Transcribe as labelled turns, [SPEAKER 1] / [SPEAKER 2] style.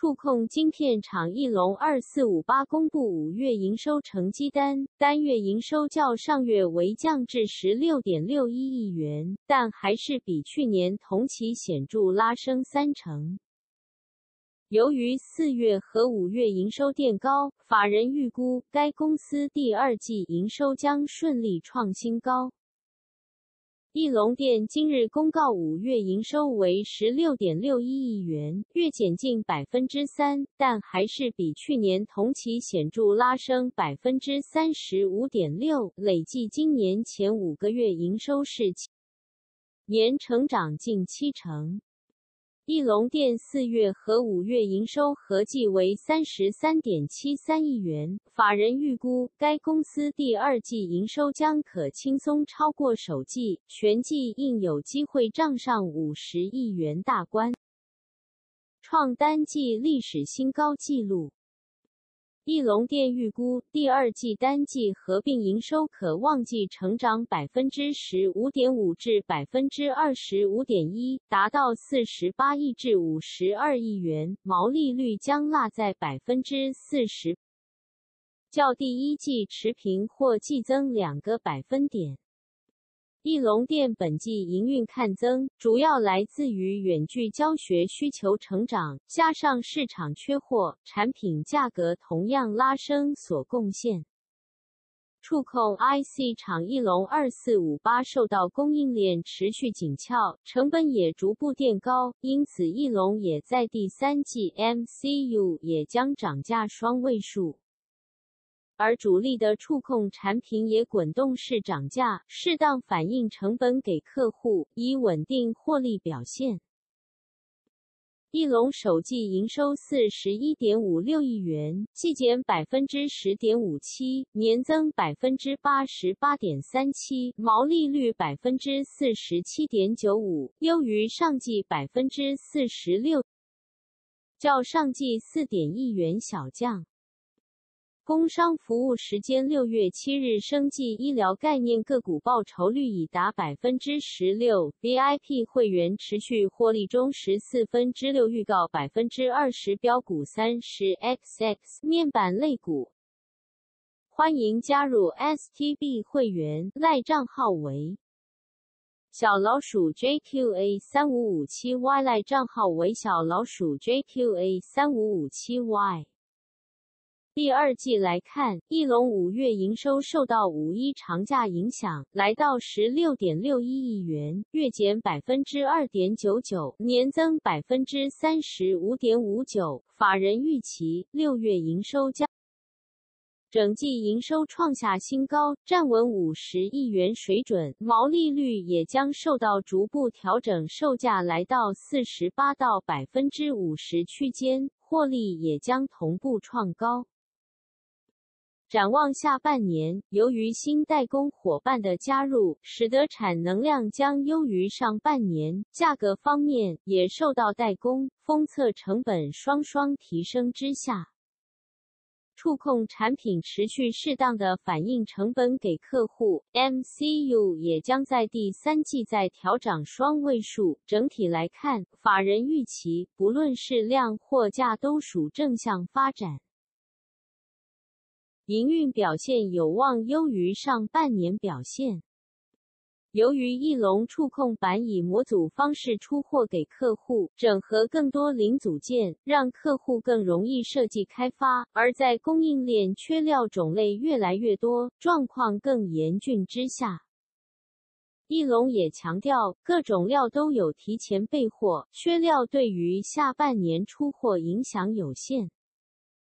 [SPEAKER 1] 触控晶片厂翼龙二四五八公布五月营收成绩单，单月营收较上月为降至十六点六一亿元，但还是比去年同期显著拉升三成。由于四月和五月营收垫高，法人预估该公司第二季营收将顺利创新高。翼龙店今日公告，五月营收为十六点六一亿元，月减近百分之三，但还是比去年同期显著拉升百分之三十五点六。累计今年前五个月营收是年成长近七成。翼龙电四月和五月营收合计为三十三点七三亿元，法人预估该公司第二季营收将可轻松超过首季，全季应有机会账上五十亿元大关，创单季历史新高纪录。翼龙电预估第二季单季合并营收可望季成长百分之十五点五至百分之二十五点一，达到四十八亿至五十二亿元，毛利率将落在百分之四十，较第一季持平或季增两个百分点。翼龙电本季营运看增，主要来自于远距教学需求成长，加上市场缺货，产品价格同样拉升所贡献。触控 IC 厂翼龙二四五八受到供应链持续紧俏，成本也逐步垫高，因此翼龙也在第三季 MCU 也将涨价双位数。而主力的触控产品也滚动式涨价，适当反映成本给客户，以稳定获利表现。翼龙首季营收四十一点五六亿元，季减百分之十点五七，年增百分之八十八点三七，毛利率百分之四十七点九五，优于上季百分之四十六，较上季四点亿元小降。工商服务时间六月七日，生技医疗概念个股报酬率已达百分之十六，VIP 会员持续获利中，十四分之六预告百分之二十，标股三十 XX 面板类股，欢迎加入 STB 会员，赖账号为小老鼠 JQA 三五五七 Y，赖账号为小老鼠 JQA 三五五七 Y。第二季来看，翼龙五月营收受到五一长假影响，来到十六点六一亿元，月减百分之二点九九，年增百分之三十五点五九。法人预期六月营收将整季营收创下新高，站稳五十亿元水准，毛利率也将受到逐步调整，售价来到四十八到百分之五十区间，获利也将同步创高。展望下半年，由于新代工伙伴的加入，使得产能量将优于上半年。价格方面也受到代工、封测成本双双提升之下，触控产品持续适当的反映成本给客户。MCU 也将在第三季再调涨双位数。整体来看，法人预期不论是量或价都属正向发展。营运表现有望优于上半年表现。由于翼龙触控板以模组方式出货给客户，整合更多零组件，让客户更容易设计开发。而在供应链缺料种类越来越多、状况更严峻之下，翼龙也强调，各种料都有提前备货，缺料对于下半年出货影响有限。